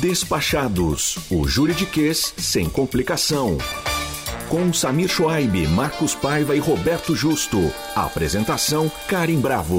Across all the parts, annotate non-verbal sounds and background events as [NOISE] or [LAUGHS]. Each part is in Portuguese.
Despachados, o juridiquês sem complicação. Com Samir Schwaib, Marcos Paiva e Roberto Justo. Apresentação Karim Bravo.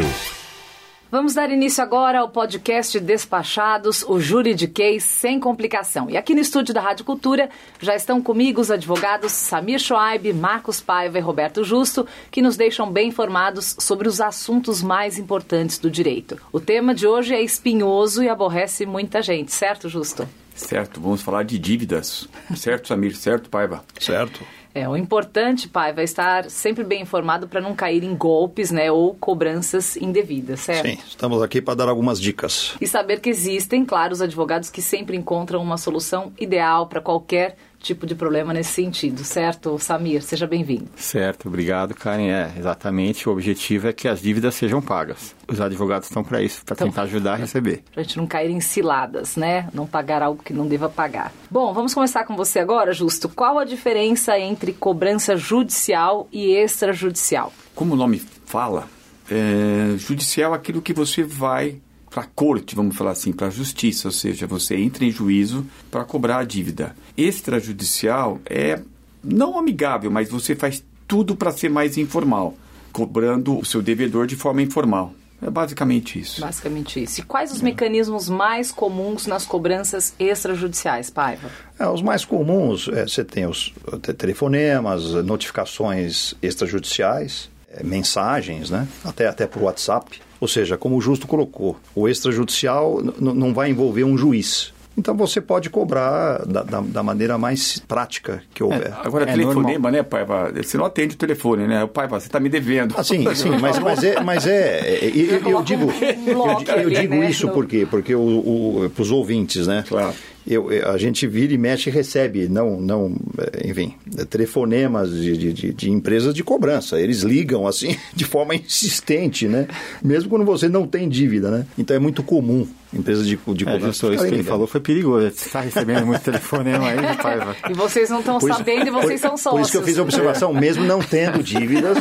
Vamos dar início agora ao podcast Despachados, o juridiquês sem complicação. E aqui no estúdio da Rádio Cultura já estão comigo os advogados Samir Schwaib, Marcos Paiva e Roberto Justo, que nos deixam bem informados sobre os assuntos mais importantes do direito. O tema de hoje é espinhoso e aborrece muita gente, certo, Justo? Certo, vamos falar de dívidas. Certo, Samir? Certo, Paiva? Certo. É, o importante, pai, vai estar sempre bem informado para não cair em golpes, né, ou cobranças indevidas, certo? Sim, estamos aqui para dar algumas dicas. E saber que existem, claro, os advogados que sempre encontram uma solução ideal para qualquer tipo de problema nesse sentido, certo, Samir? Seja bem-vindo. Certo, obrigado, Karen. É, exatamente, o objetivo é que as dívidas sejam pagas. Os advogados estão para isso, para então, tentar ajudar a receber. Para a gente não cair em ciladas, né? Não pagar algo que não deva pagar. Bom, vamos começar com você agora, Justo. Qual a diferença entre cobrança judicial e extrajudicial? Como o nome fala, é, judicial é aquilo que você vai para a corte, vamos falar assim, para a justiça, ou seja, você entra em juízo para cobrar a dívida. Extrajudicial é não amigável, mas você faz tudo para ser mais informal, cobrando o seu devedor de forma informal. É basicamente isso. Basicamente isso. E quais os é. mecanismos mais comuns nas cobranças extrajudiciais, Paiva? É, os mais comuns, é, você tem os telefonemas, notificações extrajudiciais, é, mensagens, né? até, até por WhatsApp. Ou seja, como o Justo colocou, o extrajudicial não vai envolver um juiz. Então você pode cobrar da, da, da maneira mais prática que houver. É, agora, é telefonema, normal. né, Paiva? Você não atende o telefone, né? O Paiva, você está me devendo. Ah, sim, sim, mas, mas é. Mas é, é eu, eu digo, eu, eu digo isso por quê? Porque o, para os ouvintes, né? Claro eu, a gente vira e mexe e recebe, não, não, eh, enfim, telefonemas de, de, de, empresas de cobrança. Eles ligam assim [LAUGHS] de forma insistente, né? Mesmo quando você não tem dívida, né? Então é muito comum empresas de, de é, cobrança. É, isso que ele falou foi perigoso. Você está recebendo muito telefonema aí, Paiva. E vocês não estão sabendo e vocês por, são sócios. Por isso que eu fiz a observação, mesmo não tendo dívidas,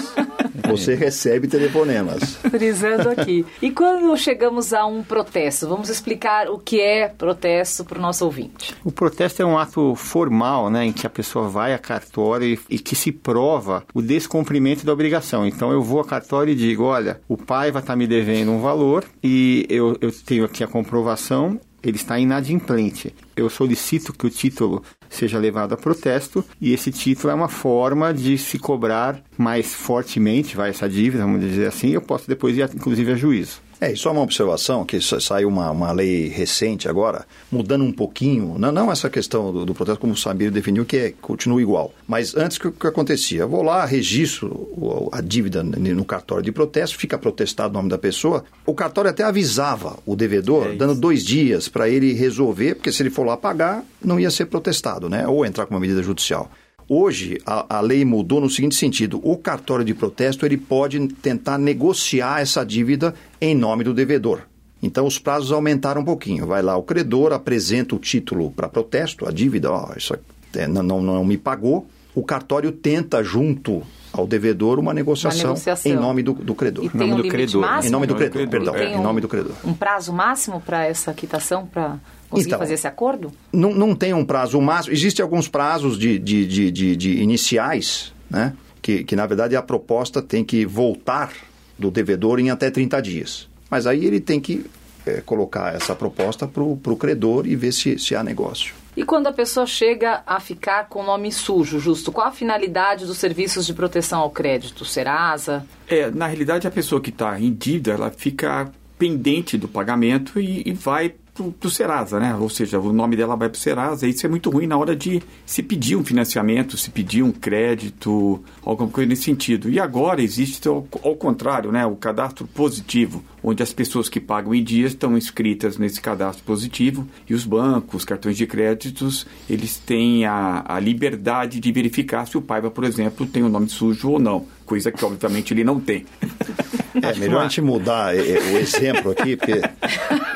você recebe telefonemas. Frisando aqui. E quando chegamos a um protesto, vamos explicar o que é protesto para o nosso ouvinte. O protesto é um ato formal, né, em que a pessoa vai a cartório e, e que se prova o descumprimento da obrigação. Então eu vou a cartório e digo, olha, o pai vai estar tá me devendo um valor e eu, eu tenho aqui a comprovação ele está inadimplente. Eu solicito que o título seja levado a protesto e esse título é uma forma de se cobrar mais fortemente, vai essa dívida, vamos dizer assim, eu posso depois ir inclusive a juízo. É, e só uma observação, que saiu uma, uma lei recente agora, mudando um pouquinho, não, não essa questão do, do protesto, como o Samir definiu, que é, continua igual. Mas antes, o que, que acontecia? Eu vou lá, registro a dívida no cartório de protesto, fica protestado o nome da pessoa, o cartório até avisava o devedor, é dando dois dias para ele resolver, porque se ele for lá pagar, não ia ser protestado, né? Ou entrar com uma medida judicial. Hoje, a, a, lei mudou no seguinte sentido: o cartório de protesto ele pode tentar negociar essa dívida em nome do devedor. Então, os prazos aumentaram um pouquinho. Vai lá o credor, apresenta o título para protesto, a dívida, ó, isso é, não, não, não me pagou. O cartório tenta, junto ao devedor uma negociação, uma negociação. em nome do, do credor. E em nome um do credor. Máximo? Em nome do credor, perdão. Um, em nome do credor. Um prazo máximo para essa quitação, para conseguir então, fazer esse acordo? Não, não tem um prazo máximo. Existem alguns prazos de, de, de, de, de iniciais, né? Que, que, na verdade, a proposta tem que voltar do devedor em até 30 dias. Mas aí ele tem que é, colocar essa proposta para o credor e ver se, se há negócio. E quando a pessoa chega a ficar com o nome sujo, justo, qual a finalidade dos serviços de proteção ao crédito? Serasa? É, na realidade, a pessoa que está em dívida, ela fica pendente do pagamento e, e vai para Serasa, né? Ou seja, o nome dela vai para o Serasa. E isso é muito ruim na hora de se pedir um financiamento, se pedir um crédito, alguma coisa nesse sentido. E agora existe ao, ao contrário, né? O cadastro positivo, onde as pessoas que pagam em dias estão inscritas nesse cadastro positivo e os bancos, cartões de créditos, eles têm a, a liberdade de verificar se o Paiva, por exemplo, tem o um nome sujo ou não, coisa que obviamente ele não tem. [LAUGHS] É melhor a gente mudar é, é, o exemplo aqui, porque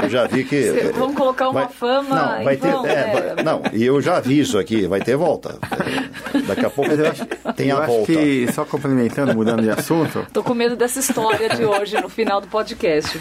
eu já vi que. Cê, vamos colocar uma vai, fama não, vai ter, vão, é, é. Não, e eu já vi isso aqui, vai ter volta. Daqui a pouco tem eu a acho volta. que, só complementando, mudando de assunto, Tô com medo dessa história de hoje no final do podcast.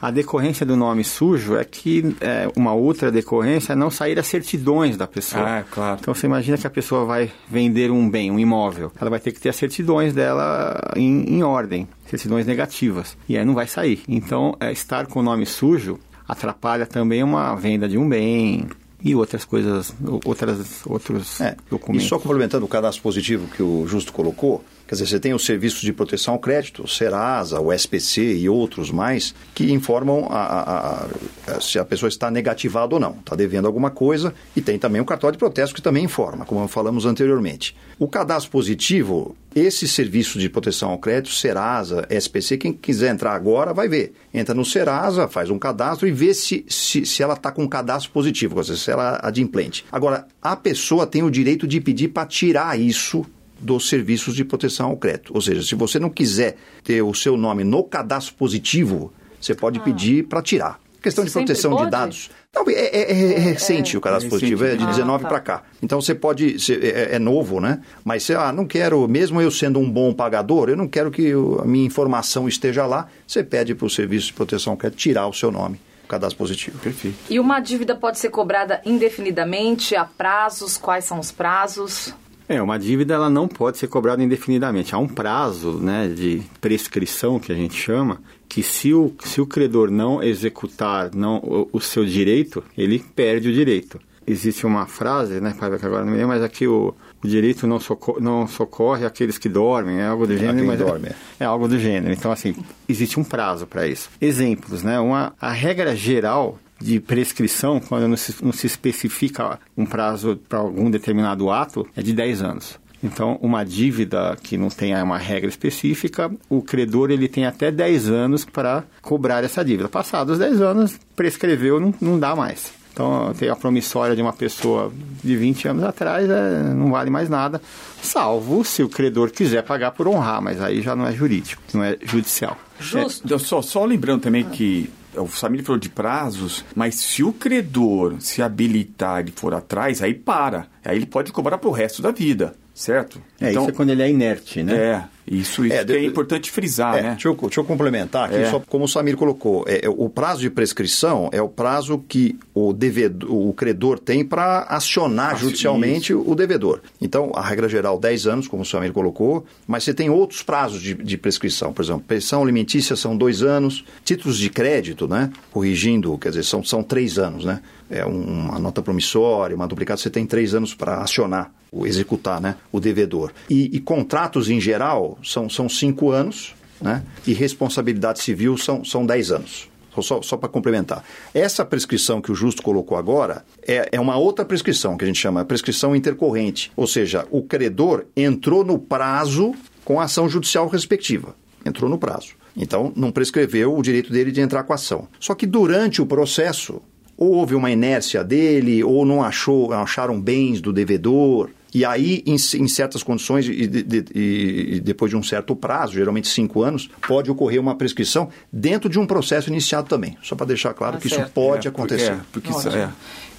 a decorrência do nome sujo é que é, uma outra decorrência é não sair as certidões da pessoa. Ah, claro. Então você imagina que a pessoa vai vender um bem, um imóvel. Ela vai ter que ter as certidões dela em, em ordem, certidões negativas. E aí não vai sair. Então, é, estar com o nome sujo atrapalha também uma venda de um bem e outras coisas, outras, outros É, documentos. E só complementando o cadastro positivo que o Justo colocou, quer dizer, você tem os serviços de proteção ao crédito, o Serasa, o SPC e outros mais, que informam a, a- a- se a pessoa está negativada ou não, está devendo alguma coisa, e tem também o cartório de protesto que também informa, como falamos anteriormente. O cadastro positivo, esse serviço de proteção ao crédito, Serasa, SPC, quem quiser entrar agora vai ver. Entra no Serasa, faz um cadastro e vê se, se, se ela está com um cadastro positivo, ou seja, se ela é adimplente. Agora, a pessoa tem o direito de pedir para tirar isso dos serviços de proteção ao crédito. Ou seja, se você não quiser ter o seu nome no cadastro positivo, você pode pedir para tirar. Questão de proteção de dados. Não, é, é- é- é recente o cadastro É positivo, é de recente. 19 Ah, para tá. cá. Então você pode, você- é, é novo, né? Mas você, ah, não quero, mesmo eu sendo um bom pagador, eu não quero que o- a minha informação esteja lá. Você pede para o serviço de proteção ao crédito tirar o seu nome, o cadastro positivo. Perfeito. E uma dívida pode ser cobrada indefinidamente, a prazos, quais são os prazos? É, uma dívida ela não pode ser cobrada indefinidamente. Há um prazo né, de prescrição, que a gente chama, que se o, se o credor não executar não, o, o seu direito, ele perde o direito. Existe uma frase, né, Paiva, que agora não me lembro, mas aqui o, o direito não, soco, não socorre aqueles que dormem, é algo do gênero. mas é- dorme, é. é algo do gênero. Então, assim, existe um prazo para isso. Exemplos, né? Uma, a regra geral de prescrição, quando não se, não se especifica um prazo para algum determinado ato, é de 10 anos. Então, uma dívida que não tenha uma regra específica, o credor ele tem até 10 anos para cobrar essa dívida. Passados os 10 anos, prescreveu, não, não dá mais. Então, tem a promissória de uma pessoa de 20 anos atrás, é, não vale mais nada, salvo se o credor quiser pagar por honrar, mas aí já não é jurídico, não é judicial. Justo. É, só, só lembrando também que o Samir falou de prazos, mas se o credor se habilitar e for atrás, aí para. Aí ele pode cobrar pro resto da vida, certo? Então, É, isso é quando ele é inerte, né? É, isso, isso É, é de- importante frisar, É, né? deixa, eu, deixa eu complementar aqui, É. só como o Samir colocou. É, é, o prazo de prescrição é o prazo que o, devedor, o credor tem para acionar Ah, judicialmente o devedor. Então, a regra geral, 10 anos, como o Samir colocou, mas você tem outros prazos de, de prescrição. Por exemplo, pensão alimentícia são dois anos, títulos de crédito, né? Corrigindo, quer dizer, são, são três anos, né? É um- uma nota promissória, uma duplicata, você tem três anos para acionar, o executar, né? O devedor. E, e contratos em geral são, são cinco anos, né? E responsabilidade civil são, são 10 anos. Só- Só, para complementar. Essa prescrição que o Justo colocou agora é, é uma outra prescrição, que a gente chama prescrição intercorrente. Ou seja, o credor entrou no prazo com a ação judicial respectiva. Entrou no prazo. Então, não prescreveu o direito dele de entrar com a ação. Só que durante o processo, ou houve uma inércia dele, ou não achou, acharam bens do devedor. E aí, em, em certas condições, e, de- de- e- depois de um certo prazo, geralmente cinco anos, pode ocorrer uma prescrição dentro de um processo iniciado também. Só para deixar claro Tá que certo. isso pode É, porque- acontecer. é, porque isso é.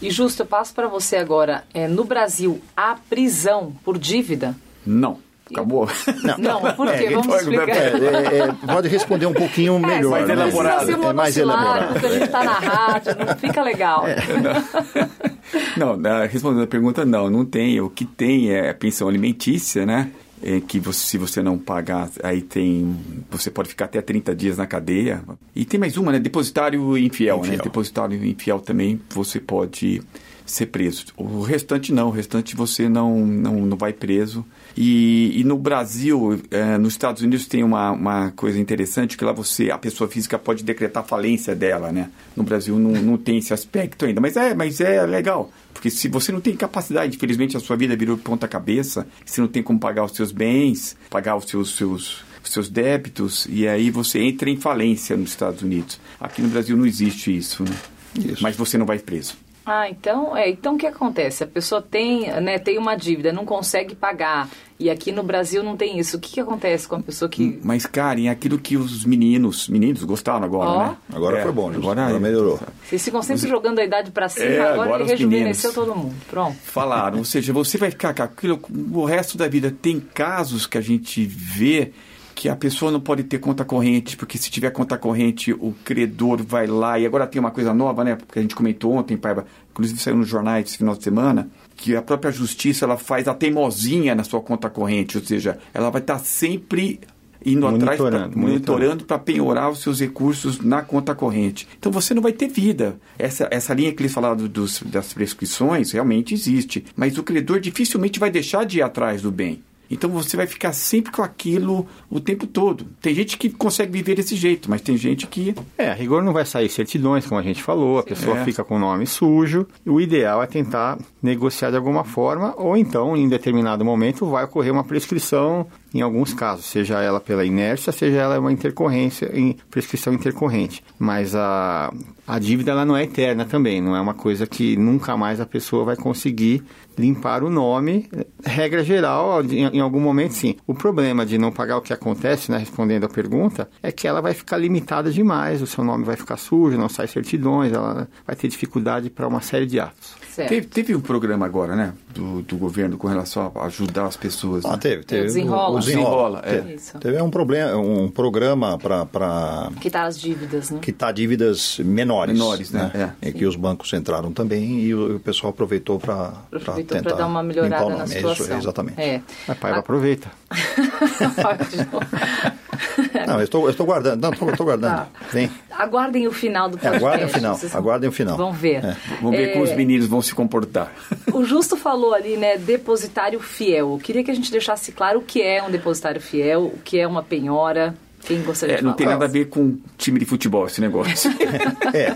E justo, eu passo para você agora. É, no Brasil, há prisão por dívida? Não. Acabou. Não, por quê? É, Vamos então, explicar. É, é, é, pode responder um pouquinho melhor. mais né? Não elaborado. ser É mais elaborado. porque a gente está na rádio, não fica legal. [LAUGHS] Não, na- respondendo a pergunta, não, não tem. O que tem é a pensão alimentícia, né? É que você- se você não pagar, aí tem. Você pode ficar até 30 dias na cadeia. E tem mais uma, né? Depositário infiel, né? Infiel. Depositário infiel também você pode ser preso. O restante não, o restante você não, não, não vai preso. E, e no Brasil, eh, nos Estados Unidos tem uma, uma coisa interessante que lá você, a pessoa física pode decretar falência dela, né? No Brasil não, não tem esse aspecto ainda, mas é, mas é legal. Porque se você não tem capacidade, infelizmente a sua vida virou ponta cabeça, você não tem como pagar os seus bens, pagar os seus, seus, seus débitos, e aí você entra em falência nos Estados Unidos. Aqui no Brasil não existe isso, né? Isso. Mas você não vai preso. Ah, então, é, então o que acontece? A pessoa tem, né, tem uma dívida, não consegue pagar. E aqui no Brasil não tem isso. O que, que acontece com a pessoa que. Mas, Karen, aquilo que os meninos, meninos gostaram agora, Ó. né? Agora É, foi bom, Justo. agora, Agora melhorou. Vocês ficam sempre jogando a idade pra cima, É, agora, agora ele os rejuvenesceu meninos. todo mundo. Pronto. falaram. Ou seja, você vai ficar com aquilo o resto da vida. Tem casos que a gente vê que a pessoa não pode ter conta corrente, porque se tiver conta corrente, o credor vai lá. E agora tem uma coisa nova, né? Porque a gente comentou ontem, Paiva, inclusive saiu nos jornais esse final de semana, que a própria justiça ela faz a teimosinha na sua conta corrente, ou seja, ela vai estar sempre indo atrás, pra- Monitorando, monitorando para penhorar os seus recursos na conta corrente. Então você não vai ter vida. Essa, essa linha que eles falaram dos, das prescrições realmente existe, mas o credor dificilmente vai deixar de ir atrás do bem. Então você vai ficar sempre com aquilo o tempo todo. Tem gente que consegue viver desse jeito, mas tem gente que É, a rigor não vai sair certidões, como a gente falou, a pessoa É. fica com o nome sujo. O ideal é tentar negociar de alguma forma, ou então, em determinado momento, vai ocorrer uma prescrição em alguns casos, seja ela pela inércia, seja ela uma intercorrência, em prescrição intercorrente. Mas a, a dívida ela não é eterna também, não é uma coisa que nunca mais a pessoa vai conseguir limpar o nome. Regra geral, em, em algum momento sim. O problema de não pagar o que acontece, né, respondendo a pergunta, é que ela vai ficar limitada demais, o seu nome vai ficar sujo, não sai certidões, ela vai ter dificuldade para uma série de atos. Teve, teve um programa agora, né, do, do governo com relação a ajudar as pessoas. Ah, né? teve, teve. Desenrola. O desenrola. Desenrola, é. Teve. Um, problema, um programa para Quitar as dívidas, né? quitar dívidas menores. Menores, né? É. que os bancos entraram também e o, o pessoal aproveitou para Tentar para dar uma melhorada o na nome. É situação. Isso, exatamente. É. A Paiva aproveita. [LAUGHS] Não, eu estou, eu estou guardando. Não, estou, estou guardando. Tá. Vem. Aguardem o final do É, podcast. aguardem o final, Vocês aguardem o final. Vão ver. É. Vamos ver É, como os meninos vão se comportar. [LAUGHS] O Justo falou ali, né, depositário fiel. Eu queria que a gente deixasse claro o que é um depositário fiel, o que é uma penhora. Quem gostaria É, de não tem nada a ver com time de futebol esse negócio. [LAUGHS] É.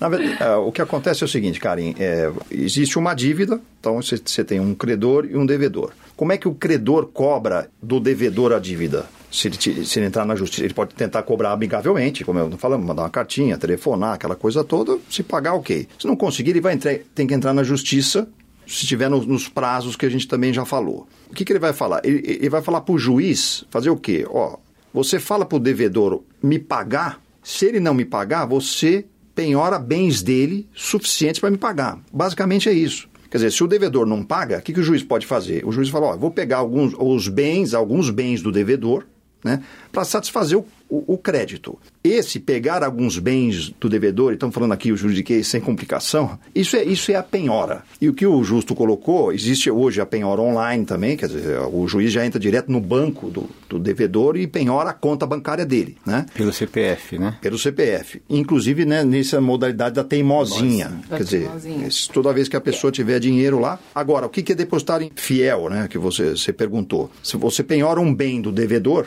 Na verdade, ah, o que acontece é o seguinte, Karim, é, existe uma dívida, então você, tem um credor e um devedor. Como é que o credor cobra do devedor a dívida? Se ele, se ele entrar na justiça, ele pode tentar cobrar amigavelmente, como eu falamos, mandar uma cartinha, telefonar, aquela coisa toda, se pagar, ok. Se não conseguir, ele vai entrar, tem que entrar na justiça, se estiver nos, nos prazos que a gente também já falou. O que, que ele vai falar? Ele, ele vai falar para o juiz fazer o quê? Ó, você fala para o devedor me pagar, se ele não me pagar, você penhora bens dele suficientes para me pagar. Basicamente é isso. Quer dizer, se o devedor não paga, o que, que o juiz pode fazer? O juiz fala, ó, vou pegar alguns os bens, alguns bens do devedor, né, para satisfazer o, o- o crédito. Esse pegar alguns bens do devedor, e estamos falando aqui o juridiquês sem complicação, isso é, isso é a penhora. E o que o justo colocou, existe hoje a penhora online também, quer dizer, o juiz já entra direto no banco do, do devedor e penhora a conta bancária dele, né? Pelo CPF, né? Pelo CPF. Inclusive, né, nessa modalidade da teimosinha. Da Quer dizer, teimosinha. toda vez que a pessoa tiver dinheiro lá. Agora, o que que é depositário fiel, né? Que você, você perguntou. Se você penhora um bem do devedor,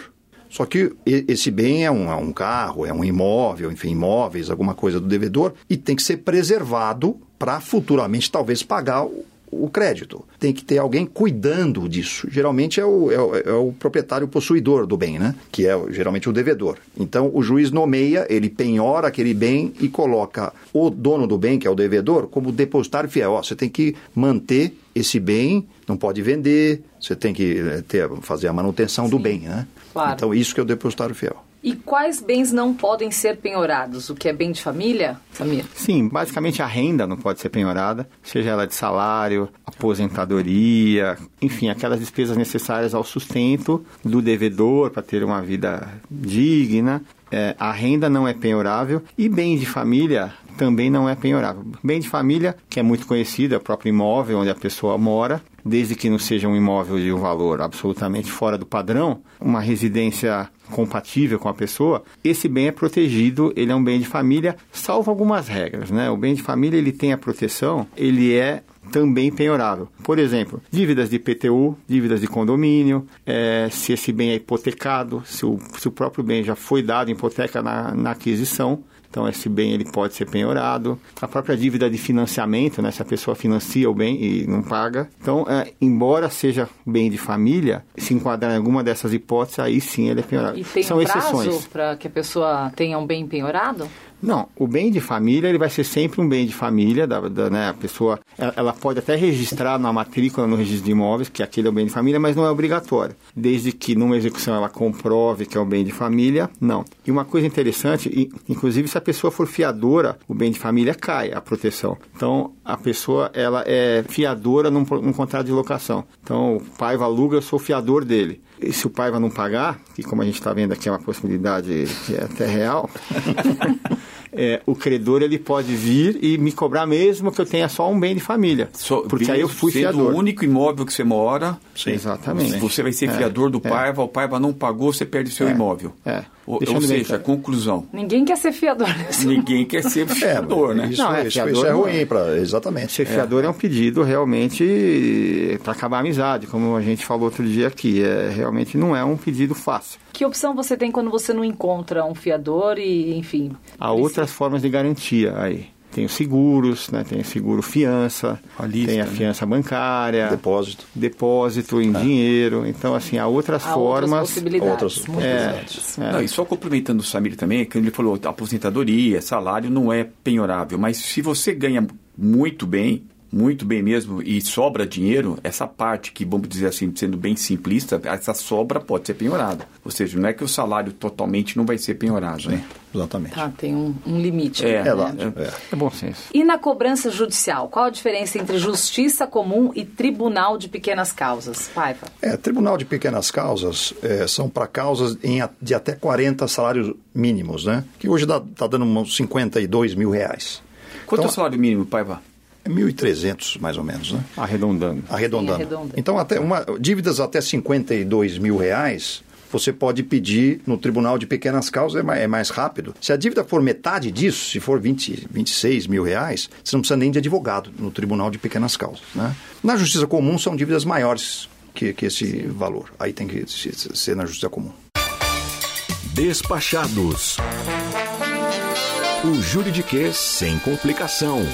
só que esse bem é um, é um carro, é um imóvel, enfim, imóveis, alguma coisa do devedor, e tem que ser preservado para futuramente talvez pagar o, o crédito. Tem que ter alguém cuidando disso. Geralmente é o, é o- é o proprietário possuidor do bem, né? Que é geralmente o devedor. Então o juiz nomeia, ele penhora aquele bem e coloca o dono do bem, que é o devedor, como depositário fiel. Ó, você tem que manter esse bem, não pode vender, você tem que eh, ter, fazer a manutenção do bem, né? Claro. Então isso que é o depositário fiel. E quais bens não podem ser penhorados? O que é bem de família, Samir? Sim, basicamente a renda não pode ser penhorada, seja ela de salário, aposentadoria, enfim, aquelas despesas necessárias ao sustento do devedor para ter uma vida digna. É, a renda não é penhorável e bem de família também não é penhorável. Bem de família, que é muito conhecido, é o próprio imóvel onde a pessoa mora, desde que não seja um imóvel de um valor absolutamente fora do padrão, uma residência compatível com a pessoa, esse bem é protegido, ele é um bem de família, salvo algumas regras, né? O bem de família, ele tem a proteção, ele é também penhorável. Por exemplo, dívidas de IPTU, dívidas de condomínio, eh, se esse bem é hipotecado, se o, se o próprio bem já foi dado em hipoteca na, na aquisição, então, esse bem ele pode ser penhorado. A própria dívida de financiamento, né, se a pessoa financia o bem e não paga. Então, é, embora seja bem de família, se enquadrar em alguma dessas hipóteses, aí sim ele é penhorável. E tem São um prazo exceções. para que a pessoa tenha um bem penhorado? Não, o bem de família ele vai ser sempre um bem de família, da, da, né, a pessoa ela, ela, pode até registrar na matrícula no registro de imóveis que aquele é o bem de família, mas não é obrigatório, desde que numa execução ela comprove que é o bem de família, não. E uma coisa interessante, inclusive se a pessoa for fiadora, o bem de família cai a proteção. Então a pessoa ela é fiadora num, num contrato de locação. Então o pai aluga, eu sou fiador dele. E se o pai vai não pagar, que como a gente está vendo aqui é uma possibilidade que é até real, [LAUGHS] é, o credor ele pode vir e me cobrar mesmo que eu tenha só um bem de família. Porque aí eu fui sendo fiador. o único imóvel que você mora. Sim, exatamente. Você vai ser é, fiador do é. Paiva, o Paiva não pagou, você perde o seu é, imóvel. É. Ou, ou seja, conclusão. Ninguém quer ser fiador. [LAUGHS] Ninguém quer ser fiador, é, né? Isso, não, é, isso, isso é ruim, pra, exatamente. Ser fiador é. um pedido realmente para acabar a amizade, como a gente falou outro dia aqui. É, realmente não é um pedido fácil. Que opção você tem quando você não encontra um fiador e, enfim... Há precisa... outras formas de garantia aí. Tem os seguros, né? tem seguro fiança, a lista, tem a né? fiança bancária, depósito, depósito em é. dinheiro. Então, assim, há outras há formas. Outras possibilidades. Outras é, é. Não, e só complementando o Samir também, que ele falou, aposentadoria, salário não é penhorável, mas se você ganha muito bem, muito bem mesmo e sobra dinheiro, essa parte que, vamos dizer assim, sendo bem simplista, essa sobra pode ser penhorada. Ou seja, não é que o salário totalmente não vai ser penhorado, né? Exatamente. Tá, tem um, um limite. É, né? é, é, é bom senso. E na cobrança judicial, qual a diferença entre justiça comum e tribunal de pequenas causas? Paiva. É, tribunal de pequenas causas é, são para causas em, de até 40 salários mínimos, né? Que hoje está dando uns 52 mil reais. Quanto então, é o salário mínimo, Paiva? É 1.300, mais ou menos, né? Arredondando. Arredondando. Então, até uma, dívidas até 52 mil reais, você pode pedir no Tribunal de Pequenas Causas, é mais, é mais, rápido. Se a dívida for metade disso, se for 20, 26 mil reais, você não precisa nem de advogado no Tribunal de Pequenas Causas. Né? Na Justiça Comum são dívidas maiores que, que esse valor. Aí tem que ser na Justiça Comum. Despachados. O juridiquês sem complicação.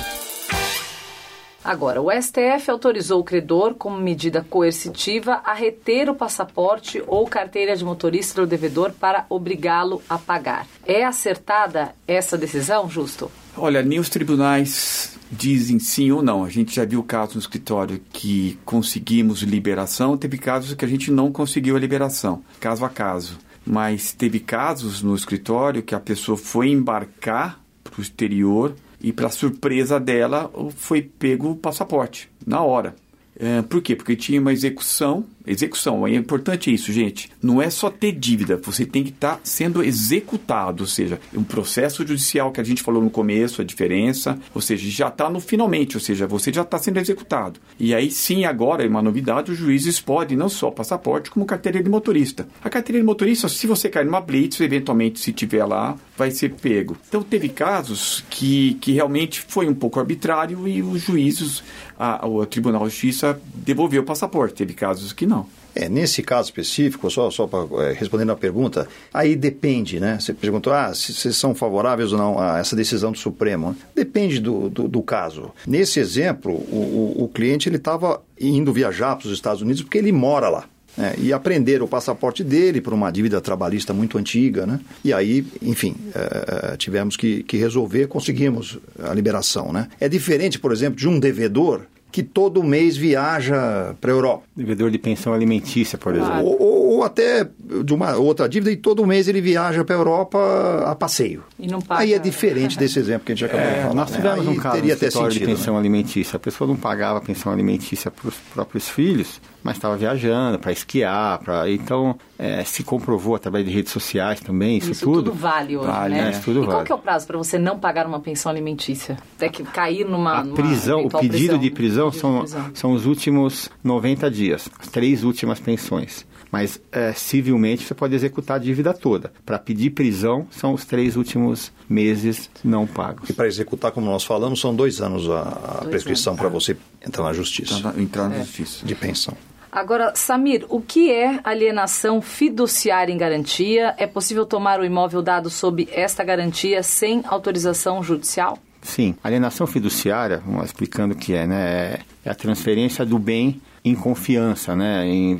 Agora, o STF autorizou o credor, como medida coercitiva, a reter o passaporte ou carteira de motorista do devedor para obrigá-lo a pagar. É acertada essa decisão, Justo? Olha, nem os tribunais dizem sim ou não. A gente já viu casos no escritório que conseguimos liberação, teve casos que a gente não conseguiu a liberação, caso a caso. Mas teve casos no escritório que a pessoa foi embarcar para o exterior e, para surpresa dela, foi pego o passaporte na hora. É, por quê? Porque tinha uma execução Execução, é importante isso, gente. Não é só ter dívida, você tem que estar tá sendo executado, ou seja, um processo judicial que a gente falou no começo, a diferença, ou seja, já está no finalmente, ou seja, você já está sendo executado. E aí sim, agora é uma novidade, os juízes podem não só passaporte, como carteira de motorista. A carteira de motorista, se você cair numa blitz, eventualmente, se tiver lá, vai ser pego. Então, teve casos que, que realmente foi um pouco arbitrário e os juízes, a, o Tribunal de Justiça devolveu o passaporte. Teve casos que não. É, nesse caso específico, só, só para é, respondendo a pergunta, aí depende, né? Você perguntou, ah, se vocês são favoráveis ou não a essa decisão do Supremo. Depende do, do, do caso. Nesse exemplo, o, o, o cliente ele estava indo viajar para os Estados Unidos porque ele mora lá. É, e aprender o passaporte dele por uma dívida trabalhista muito antiga, né? E aí, enfim, é, tivemos que, que resolver, conseguimos a liberação, né? É diferente, por exemplo, de um devedor que todo mês viaja para a Europa. Devedor de pensão alimentícia, por exemplo. Ou, ou, ou, até de uma outra dívida e todo mês ele viaja para a Europa a passeio. E não paga. Aí é diferente desse exemplo que a gente acabou é, de falar. Nós tivemos né? um caso teria até sentido, de pensão né? alimentícia. A pessoa não pagava pensão alimentícia para os próprios filhos, mas estava viajando para esquiar, para então é, se comprovou através de redes sociais também isso, isso tudo. tudo vale hoje, vale, né? Isso tudo e vale. qual que é o prazo para você não pagar uma pensão alimentícia? Até que cair numa a prisão, numa o pedido prisão, de prisão, pedido são, de prisão. são os últimos 90 dias, as três últimas pensões. Mas é, civilmente você pode executar a dívida toda. Para pedir prisão são os três últimos meses não pagos. E para executar, como nós falamos, são dois anos a, a prescrição para você entrar na justiça. Entrar na é. justiça. De pensão. Agora, Samir, o que é alienação fiduciária em garantia? É possível tomar o imóvel dado sob esta garantia sem autorização judicial? Sim, alienação fiduciária, vamos explicando o que é, né? É a transferência do bem em confiança, né? Em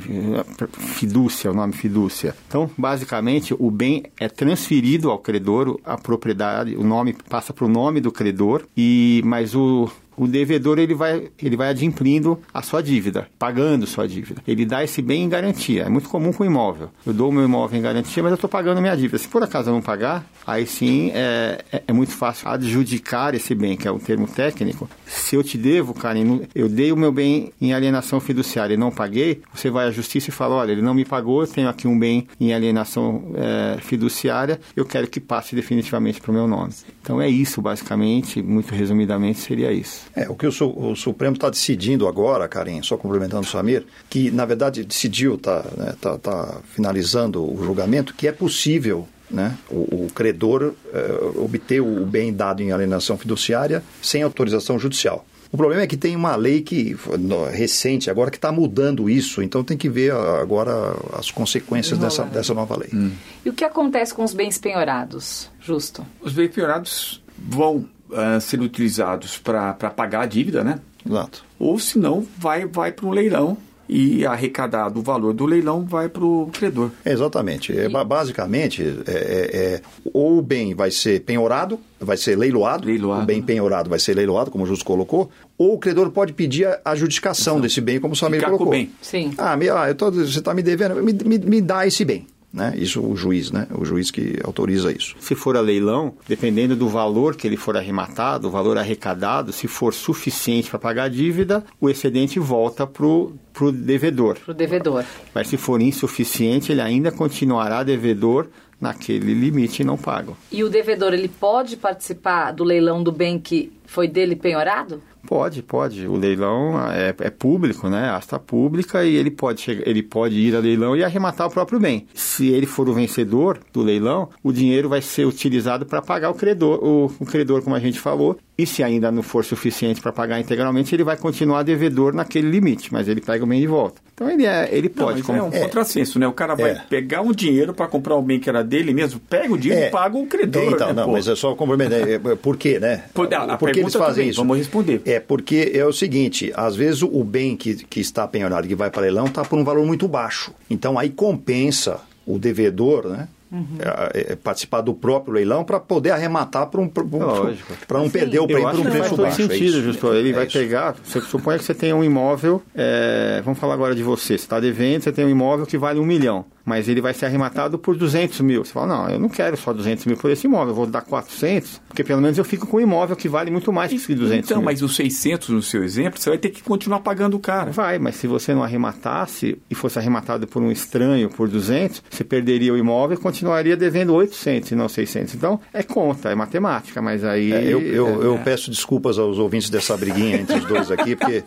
fidúcia, o nome fidúcia. Então, basicamente, o bem é transferido ao credor, a propriedade, o nome passa para o nome do credor e mas o o devedor ele vai, ele vai adimplindo a sua dívida, pagando sua dívida. Ele dá esse bem em garantia. É muito comum com imóvel. Eu dou o meu imóvel em garantia, mas eu estou pagando minha dívida. Se por acaso eu não pagar, aí sim é, é, é, muito fácil adjudicar esse bem, que é um termo técnico. Se eu te devo, Karen, eu dei o meu bem em alienação fiduciária e não paguei, você vai à justiça e fala, olha, ele não me pagou, eu tenho aqui um bem em alienação é, fiduciária, eu quero que passe definitivamente para o meu nome. Então é isso, basicamente, muito resumidamente, seria isso. É, o que o, o Supremo está decidindo agora, Karim, só complementando o Samir, que na verdade decidiu, está né, tá, tá finalizando o julgamento, que é possível né, o, o credor uh, obter o bem dado em alienação fiduciária sem autorização judicial. O problema é que tem uma lei que no, recente agora que está mudando isso, então tem que ver agora as consequências dessa, dessa nova lei. Hum. E o que acontece com os bens penhorados, Justo? Os bens penhorados vão uh, serem utilizados para pagar a dívida, né? Exato. Ou se não, vai, vai para um leilão e arrecadado o valor do leilão vai para o credor. Exatamente. É, basicamente, é, é, é, ou o bem vai ser penhorado, vai ser leiloado, leiloado, o bem penhorado vai ser leiloado, como o Justo colocou, ou o credor pode pedir a adjudicação desse bem, como o Samir colocou. Com o bem. Sim. Ah, me, ah tô, você está me devendo, me, me, me dá esse bem. Né? Isso o juiz, né? O juiz que autoriza isso. Se for a leilão, dependendo do valor que ele for arrematado, o valor arrecadado, se for suficiente para pagar a dívida, o excedente volta para o devedor. Para o devedor. Mas se for insuficiente, ele ainda continuará devedor naquele limite não pago. E o devedor, ele pode participar do leilão do bem que foi dele penhorado? Pode, pode. O leilão é, é público, né? Asta pública e ele pode, chegar, ele pode ir ao leilão e arrematar o próprio bem. Se ele for o vencedor do leilão, o dinheiro vai ser utilizado para pagar o credor, o, o credor, como a gente falou, e se ainda não for suficiente para pagar integralmente, ele vai continuar devedor naquele limite, mas ele pega o bem de volta. Então ele, é, ele pode. Não, como... É um é, contrassenso, né? O cara vai é. pegar um dinheiro para comprar o bem que era dele mesmo, pega o dinheiro é. e paga o credor. Então, né, não, pô? mas é só complementar. É, por quê, né? Por, não, por que eles fazem também, isso? Vamos responder. É porque é o seguinte: às vezes o bem que, que está penhorado, que vai para leilão, está por um valor muito baixo. Então aí compensa o devedor, né? Uhum. É, é, participar do próprio leilão para poder arrematar para um, para não perder o prêmio por um preço baixo. Faz todo é sentido, é Justo. Ele vai pegar, você supõe que você tem um imóvel, é, vamos falar agora de você, você está devendo, você tem um imóvel que vale um milhão mas ele vai ser arrematado por 200 mil. Você fala, não, eu não quero só 200 mil por esse imóvel, eu vou dar 400, porque pelo menos eu fico com um imóvel que vale muito mais que 200 então, mil. mas os 600 no seu exemplo, você vai ter que continuar pagando o cara. Vai, mas se você não arrematasse e fosse arrematado por um estranho por 200, você perderia o imóvel e continuaria devendo 800 e não 600. Então, é conta, é matemática, mas aí... É, eu, eu, é, eu peço desculpas aos ouvintes dessa briguinha entre os dois aqui, porque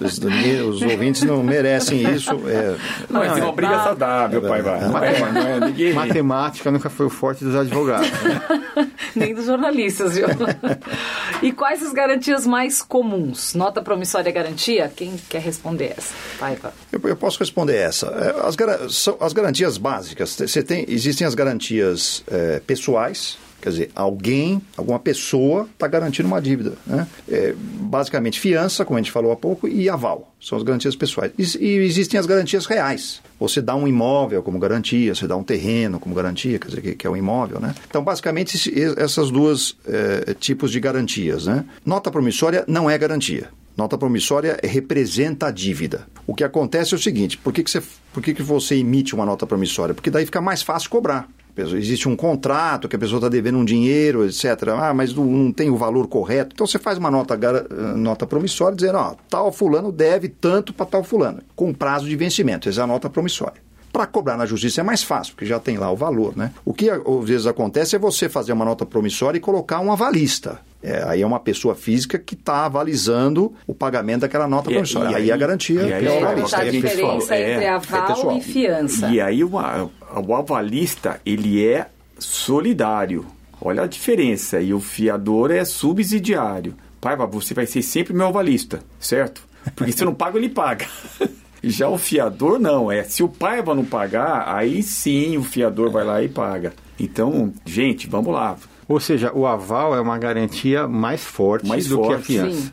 os ouvintes não merecem isso. É, não, é uma briga saudável, pai. É, não é. Matemática nunca foi o forte dos advogados. Né? [LAUGHS] Nem dos jornalistas, viu? e quais as garantias mais comuns? Nota promissória garantia? Quem quer responder essa? Pai, Eu, eu, posso responder essa. É, as, as garantias básicas. Você tem, existem as garantias é, pessoais, Quer dizer, alguém, alguma pessoa está garantindo uma dívida. Né? É, basicamente, fiança, como a gente falou há pouco, e aval. São as garantias pessoais. E, e, existem as garantias reais. Você dá um imóvel como garantia, você dá um terreno como garantia, quer dizer, que, que é um imóvel. Né? Então, basicamente, essas duas é, tipos de garantias. Né? Nota promissória não é garantia. Nota promissória representa a dívida. O que acontece é o seguinte: por que, que, você, por que, que você emite uma nota promissória? Porque daí fica mais fácil cobrar existe um contrato que a pessoa está devendo um dinheiro, etc. Ah, mas não, tem o valor correto. Então você faz uma nota, nota promissória dizendo, ó, tal fulano deve tanto para tal fulano, com prazo de vencimento. Essa é a nota promissória. Para cobrar na justiça é mais fácil, porque já tem lá o valor, né? O que às vezes acontece é você fazer uma nota promissória e colocar um avalista. É, aí é uma pessoa física que está avalizando o pagamento daquela nota promissória. Aí, aí, a garantia e aí, é o avalista. a diferença é, entre aval é, e fiança. E aí uma, o avalista, ele é solidário. Olha a diferença. E o fiador é subsidiário. Paiva, você vai ser sempre meu avalista, certo? Porque se eu não [LAUGHS] pago, ele paga. [LAUGHS] Já o fiador não, é se o Paiva não pagar, aí sim o fiador vai lá e paga. Então, gente, vamos lá. Ou seja, o aval é uma garantia mais forte Mais do que a forte. fiança. Sim.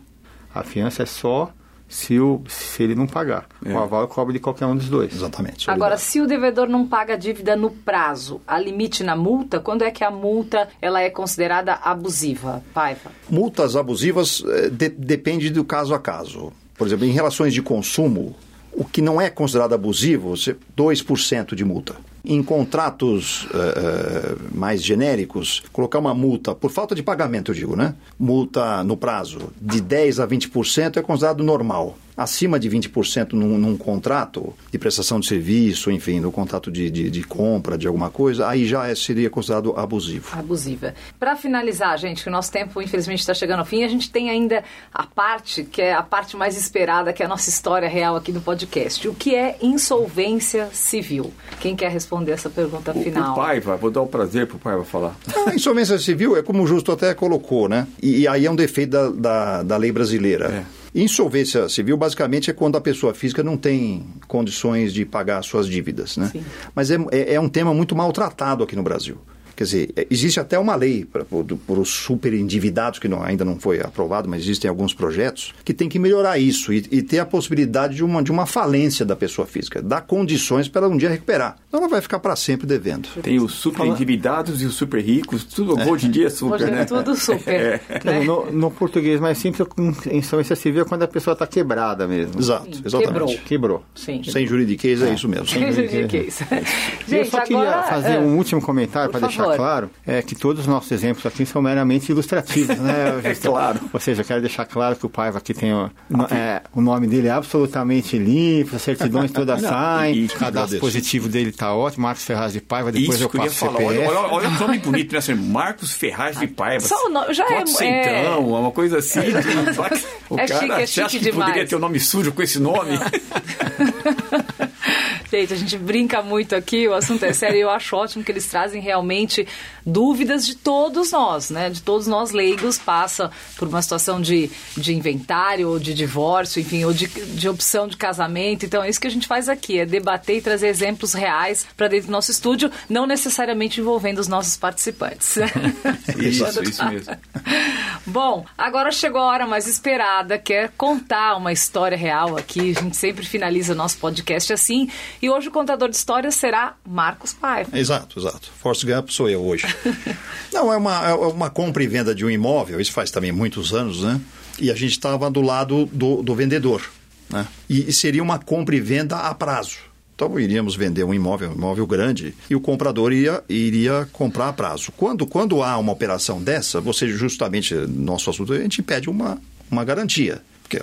A fiança é só se, o, se ele não pagar. É. O aval cobre de qualquer um dos dois. Exatamente. Agora, se o devedor não paga a dívida no prazo, há limite na multa? Quando é que a multa ela é considerada abusiva? Paiva. Multas abusivas eh, de- depende do caso a caso. Por exemplo, em relações de consumo, o que não é considerado abusivo, você- 2% de multa. Em contratos eh, mais genéricos, colocar uma multa, por falta de pagamento, eu digo, né? Multa no prazo de 10% a 20% é considerado normal. Acima de 20% num, num contrato de prestação de serviço, enfim, no contrato de, de, de compra de alguma coisa, aí já é- seria considerado abusivo. Abusiva. Para finalizar, gente, que o nosso tempo infelizmente está chegando ao fim, a gente tem ainda a parte que é a parte mais esperada, que é a nossa história real aqui do podcast. O que é insolvência civil? Quem quer responder essa pergunta O, final? o Paiva, vou dar o prazer pro Paiva falar. A insolvência civil é como o Justo até colocou, né? E, e aí é um defeito da, da, da lei brasileira. É. Insolvência civil, basicamente, é quando a pessoa física não tem condições de pagar suas dívidas, né? Sim. Mas é, é, é um tema muito maltratado aqui no Brasil. Quer dizer, é- existe até uma lei para os super endividados, que não- ainda não foi aprovado, mas existem alguns projetos, que tem que melhorar isso e, e ter a possibilidade de uma, de uma falência da pessoa física, dar condições para ela um dia recuperar. Então ela vai ficar para sempre devendo. Tem os super endividados e os super ricos, tudo hoje em dia é super, Hoje é né? tudo super. né? No, no português mais simples, com insolvência civil é quando a pessoa está quebrada mesmo. Exato, Sim, exatamente. quebrou. Quebrou. Sim. Sem juridiquês é isso mesmo. Juridiquês. E eu só queria agora, fazer é, um último comentário para deixar claro é que todos os nossos exemplos aqui são meramente ilustrativos, né? [LAUGHS] É claro. Ou seja, eu quero deixar claro que o Paiva aqui tem o, é, o nome dele é absolutamente limpo, as certidões [LAUGHS] todas Não, saem, o cadastro positivo dele está ótimo, Marcos Ferraz de Paiva, depois Isso eu eu ia passo falar. CPF. Olha, olha, olha o nome bonito, né? Assim, Marcos Ferraz de Paiva. Só o nome- já é- Quatrocentão, uma coisa assim. [LAUGHS] O É cara, chique, é acha chique que poderia demais. ter um nome sujo com esse nome? A gente brinca muito aqui, o assunto é sério e eu acho ótimo que eles trazem realmente dúvidas de todos nós, né? De todos nós leigos passa por uma situação de, de inventário ou de divórcio, enfim, ou de, de opção de casamento. Então é isso que a gente faz aqui, é debater e trazer exemplos reais para dentro do nosso estúdio, não necessariamente envolvendo os nossos participantes. [LAUGHS] Isso, isso mesmo. Bom, agora chegou a hora mais esperada, que é contar uma história real aqui. A gente sempre finaliza o nosso podcast assim. E hoje o contador de histórias será Marcos Paiva. Exato, exato. Forrest Gump sou eu hoje. [LAUGHS] Não, é uma, é uma compra e venda de um imóvel, isso faz também muitos anos, né? E a gente estava do lado do, do vendedor, né? E, seria uma compra e venda a prazo. Então iríamos vender um imóvel, um imóvel grande, e o comprador ia, iria comprar a prazo. Quando, quando há uma operação dessa, você justamente, nosso assunto, a gente pede uma, uma garantia. Porque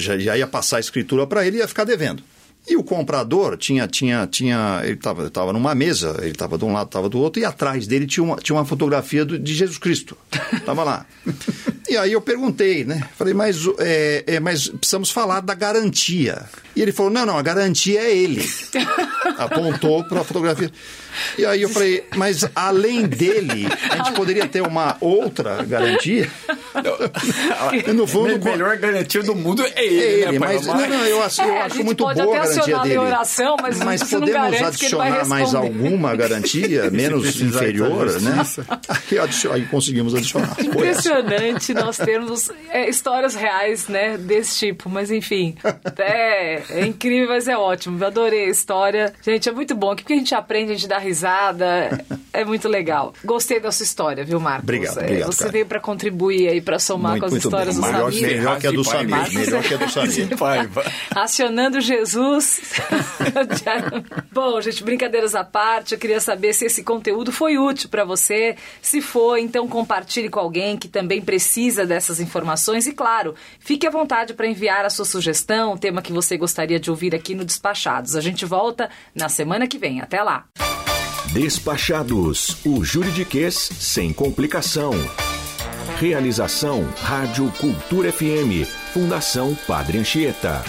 já, já ia passar a escritura para ele e ia ficar devendo. E o comprador tinha, tinha, tinha, ele estava tava numa mesa, ele estava de um lado, estava do outro, e atrás dele tinha uma, tinha uma fotografia do- de Jesus Cristo. Estava lá. [LAUGHS] E aí eu perguntei, né? Falei, mas, é, é, mas precisamos falar da garantia. E ele falou, não, não, a garantia é ele. [LAUGHS] Apontou para a fotografia. E aí eu falei, mas além dele, a gente poderia ter uma outra garantia? [LAUGHS] E no fundo, A melhor garantia do mundo é ele, é ele, né, mas, não, não, eu acho, eu É, a acho gente muito pode boa a até garantia acionar dele. oração, mas não podemos adicionar mais alguma garantia, [LAUGHS] menos inferior, né? Aí, adicion- aí conseguimos adicionar. Impressionante nós termos é, histórias reais, né, desse tipo. Mas enfim, é, é incrível, mas é ótimo. Eu adorei a história. Gente, é muito bom. Aqui porque a gente aprende, a gente dá risada. É muito legal. Gostei da sua história, viu, Marcos? Obrigado, É, obrigado, Você cara. veio para contribuir aí, para somar Muito, com as muito histórias bem. do Melhor, Samir. melhor que a do Samir. Melhor que a do Samir. Acionando Jesus. [LAUGHS] Bom, gente, brincadeiras à parte, eu queria saber se esse conteúdo foi útil para você. Se for, então compartilhe com alguém que também precisa dessas informações. E claro, fique à vontade para enviar a sua sugestão, o tema que você gostaria de ouvir aqui no Despachados. A gente volta na semana que vem. Até lá. Despachados, o juridiquês sem complicação. Realização Rádio Cultura FM, Fundação Padre Anchieta.